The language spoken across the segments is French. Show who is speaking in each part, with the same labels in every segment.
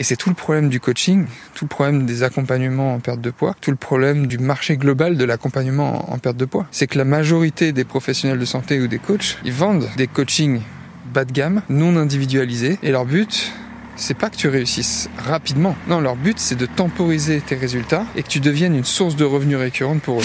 Speaker 1: Et c'est tout le problème du coaching, tout le problème des accompagnements en perte de poids, tout le problème du marché global de l'accompagnement en perte de poids. C'est que la majorité des professionnels de santé ou des coachs, ils vendent des coachings bas de gamme, non individualisés, et leur but, c'est pas que tu réussisses rapidement. Non, leur but, c'est de temporiser tes résultats et que tu deviennes une source de revenus récurrente pour eux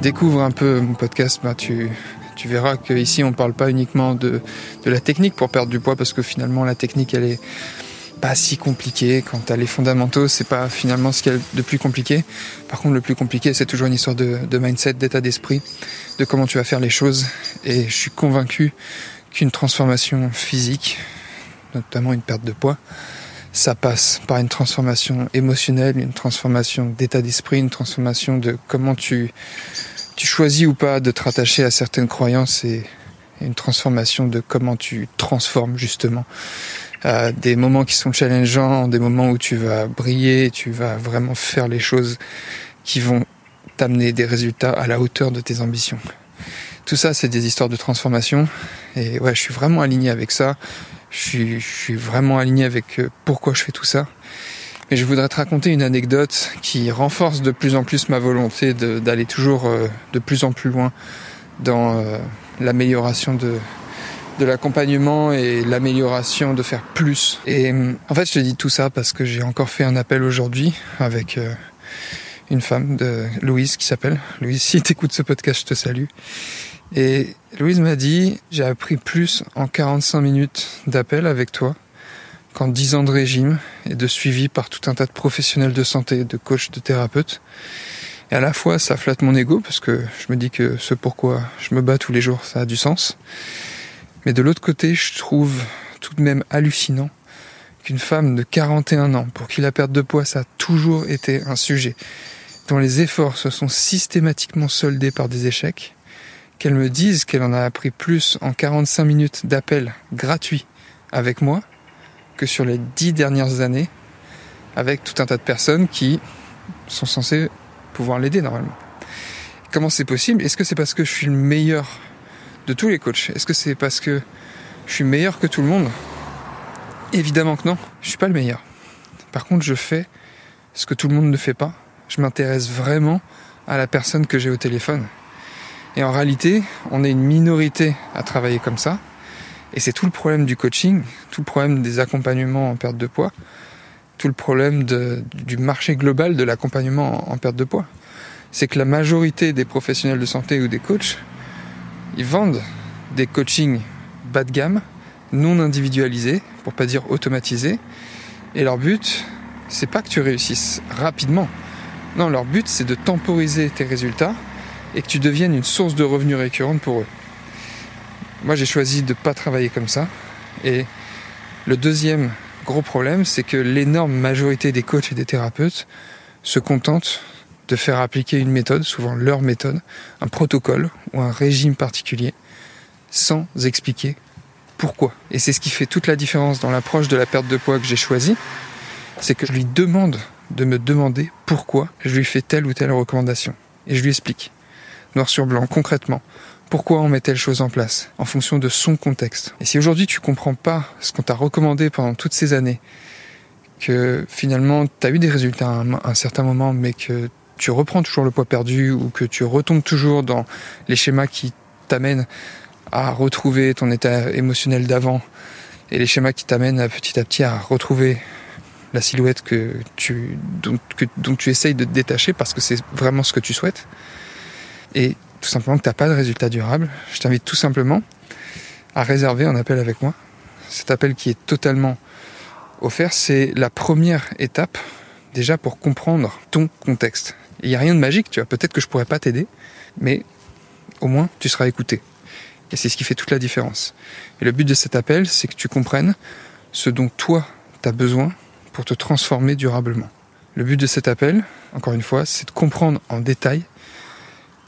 Speaker 1: découvre un peu mon podcast, bah, tu, verras qu'ici on parle pas uniquement de, la technique pour perdre du poids parce que finalement la technique elle est pas si compliquée. Quand tu as les fondamentaux, c'est pas finalement ce qu'il y a de plus compliqué. Par contre, le plus compliqué, c'est toujours une histoire de mindset, d'état d'esprit, de comment tu vas faire les choses. Et je suis convaincu qu'une transformation physique, notamment une perte de poids, ça passe par une transformation émotionnelle, une transformation d'état d'esprit, une transformation de comment tu, tu choisis ou pas de te rattacher à certaines croyances et une transformation de comment tu transformes justement des moments qui sont challengeants, des moments où tu vas briller, tu vas vraiment faire les choses qui vont t'amener des résultats à la hauteur de tes ambitions. Tout ça, c'est des histoires de transformation. Et ouais, je suis vraiment aligné avec ça. Je suis, vraiment aligné avec euh, pourquoi je fais tout ça. Mais je voudrais te raconter une anecdote qui renforce de plus en plus ma volonté d'aller toujours euh, de plus en plus loin dans euh, l'amélioration de, de l'accompagnement et l'amélioration de faire plus. Et en fait, je te dis tout ça parce que j'ai encore fait un appel aujourd'hui avec une femme de Louise qui s'appelle. Louise, si tu écoutes ce podcast, je te salue. Et Louise m'a dit, j'ai appris plus en 45 minutes d'appel avec toi qu'en 10 ans de régime et de suivi par tout un tas de professionnels de santé, de coachs, de thérapeutes. Et à la fois, ça flatte mon ego parce que je me dis que ce pourquoi je me bats tous les jours, ça a du sens. Mais de l'autre côté, je trouve tout de même hallucinant qu'une femme de 41 ans, pour qui la perte de poids, ça a toujours été un sujet, dont les efforts se sont systématiquement soldés par des échecs, qu'elle me dise qu'elle en a appris plus en 45 minutes d'appel gratuit avec moi que sur les 10 dernières années avec tout un tas de personnes qui sont censées pouvoir l'aider normalement. Comment c'est possible? Est-ce que c'est parce que je suis le meilleur de tous les coachs? Est-ce que c'est parce que je suis meilleur que tout le monde? Évidemment que non, je suis pas le meilleur. Par contre, je fais ce que tout le monde ne fait pas. Je m'intéresse vraiment à la personne que j'ai au téléphone. Et en réalité, on est une minorité à travailler comme ça. Et c'est tout le problème du coaching, tout le problème des accompagnements en perte de poids, tout le problème du marché global de l'accompagnement en, perte de poids. C'est que la majorité des professionnels de santé ou des coachs, ils vendent des coachings bas de gamme, non individualisés, pour pas dire automatisés. Et leur but, c'est pas que tu réussisses rapidement. Non, leur but, c'est de temporiser tes résultats et que tu deviennes une source de revenus récurrente pour eux. Moi, j'ai choisi de ne pas travailler comme ça. Et le deuxième gros problème, c'est que l'énorme majorité des coachs et des thérapeutes se contentent de faire appliquer une méthode, souvent leur méthode, un protocole ou un régime particulier, sans expliquer pourquoi. Et c'est ce qui fait toute la différence dans l'approche de la perte de poids que j'ai choisie, c'est que je lui demande de me demander pourquoi je lui fais telle ou telle recommandation. Et je lui explique noir sur blanc, concrètement, pourquoi on met telle chose en place, en fonction de son contexte. Et si aujourd'hui tu comprends pas ce qu'on t'a recommandé pendant toutes ces années, que finalement tu as eu des résultats à un, certain moment, mais que tu reprends toujours le poids perdu ou que tu retombes toujours dans les schémas qui t'amènent à retrouver ton état émotionnel d'avant et les schémas qui t'amènent petit à petit à retrouver la silhouette que tu, dont, dont tu essayes de te détacher parce que c'est vraiment ce que tu souhaites, et tout simplement que tu n'as pas de résultat durable, je t'invite tout simplement à réserver un appel avec moi. Cet appel qui est totalement offert, c'est la première étape déjà pour comprendre ton contexte. Il n'y a rien de magique, tu vois. Peut-être que je pourrais pas t'aider, mais au moins tu seras écouté. Et c'est ce qui fait toute la différence. Et le but de cet appel, c'est que tu comprennes ce dont toi, tu as besoin pour te transformer durablement. Le but de cet appel, encore une fois, c'est de comprendre en détail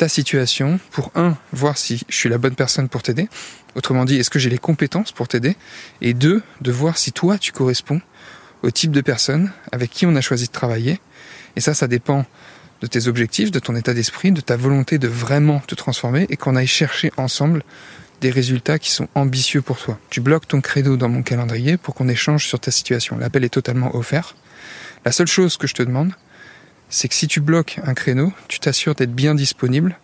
Speaker 1: ta situation pour, un, voir si je suis la bonne personne pour t'aider. Autrement dit, est-ce que j'ai les compétences pour t'aider? Et deux, de voir si toi, tu corresponds au type de personne avec qui on a choisi de travailler. Et ça, ça dépend de tes objectifs, de ton état d'esprit, de ta volonté de vraiment te transformer et qu'on aille chercher ensemble des résultats qui sont ambitieux pour toi. Tu bloques ton credo dans mon calendrier pour qu'on échange sur ta situation. L'appel est totalement offert. La seule chose que je te demande, c'est que si tu bloques un créneau, tu t'assures d'être bien disponible,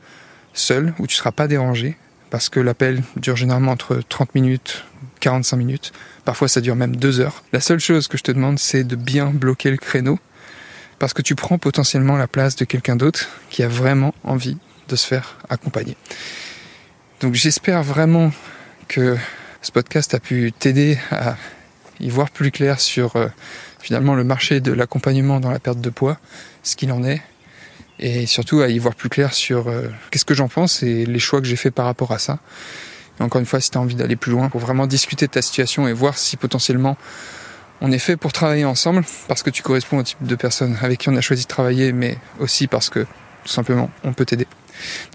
Speaker 1: seul, où tu ne seras pas dérangé, parce que l'appel dure généralement entre 30 minutes, 45 minutes, parfois ça dure même 2 heures. La seule chose que je te demande, c'est de bien bloquer le créneau, parce que tu prends potentiellement la place de quelqu'un d'autre qui a vraiment envie de se faire accompagner. Donc j'espère vraiment que ce podcast a pu t'aider à y voir plus clair sur euh, finalement le marché de l'accompagnement dans la perte de poids, ce qu'il en est, et surtout à y voir plus clair sur euh, qu'est-ce que j'en pense et les choix que j'ai fait par rapport à ça. Encore une fois, si tu as envie d'aller plus loin, pour vraiment discuter de ta situation et voir si potentiellement on est fait pour travailler ensemble, parce que tu corresponds au type de personne avec qui on a choisi de travailler, mais aussi parce que tout simplement on peut t'aider.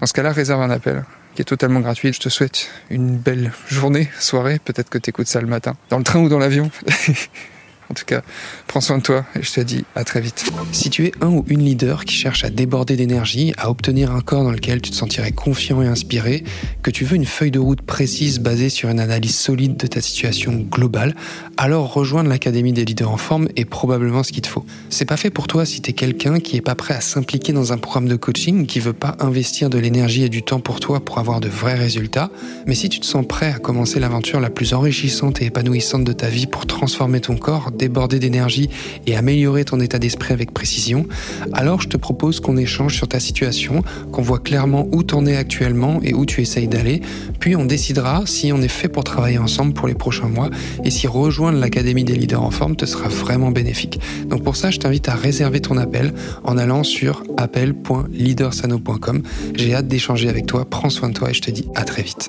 Speaker 1: Dans ce cas-là, réserve un appel qui est totalement gratuit. Je te souhaite une belle journée, soirée. Peut-être que tu écoutes ça le matin, dans le train ou dans l'avion. En tout cas, prends soin de toi et je te dis à très vite. Si tu es un ou une leader qui cherche à déborder d'énergie, à obtenir un corps dans lequel tu te sentirais confiant et inspiré, que tu veux une feuille de route précise basée sur une analyse solide de ta situation globale, alors rejoindre l'Académie des leaders en forme est probablement ce qu'il te faut. C'est pas fait pour toi si tu es quelqu'un qui est pas prêt à s'impliquer dans un programme de coaching, qui veut pas investir de l'énergie et du temps pour toi pour avoir de vrais résultats, mais si tu te sens prêt à commencer l'aventure la plus enrichissante et épanouissante de ta vie pour transformer ton corps, déborder d'énergie et améliorer ton état d'esprit avec précision, alors je te propose qu'on échange sur ta situation, qu'on voit clairement où t'en es actuellement et où tu essayes d'aller, puis on décidera si on est fait pour travailler ensemble pour les prochains mois et si rejoindre l'Académie des leaders en forme te sera vraiment bénéfique. Donc pour ça, je t'invite à réserver ton appel en allant sur appel.leadersano.com. J'ai hâte d'échanger avec toi, prends soin de toi et je te dis à très vite.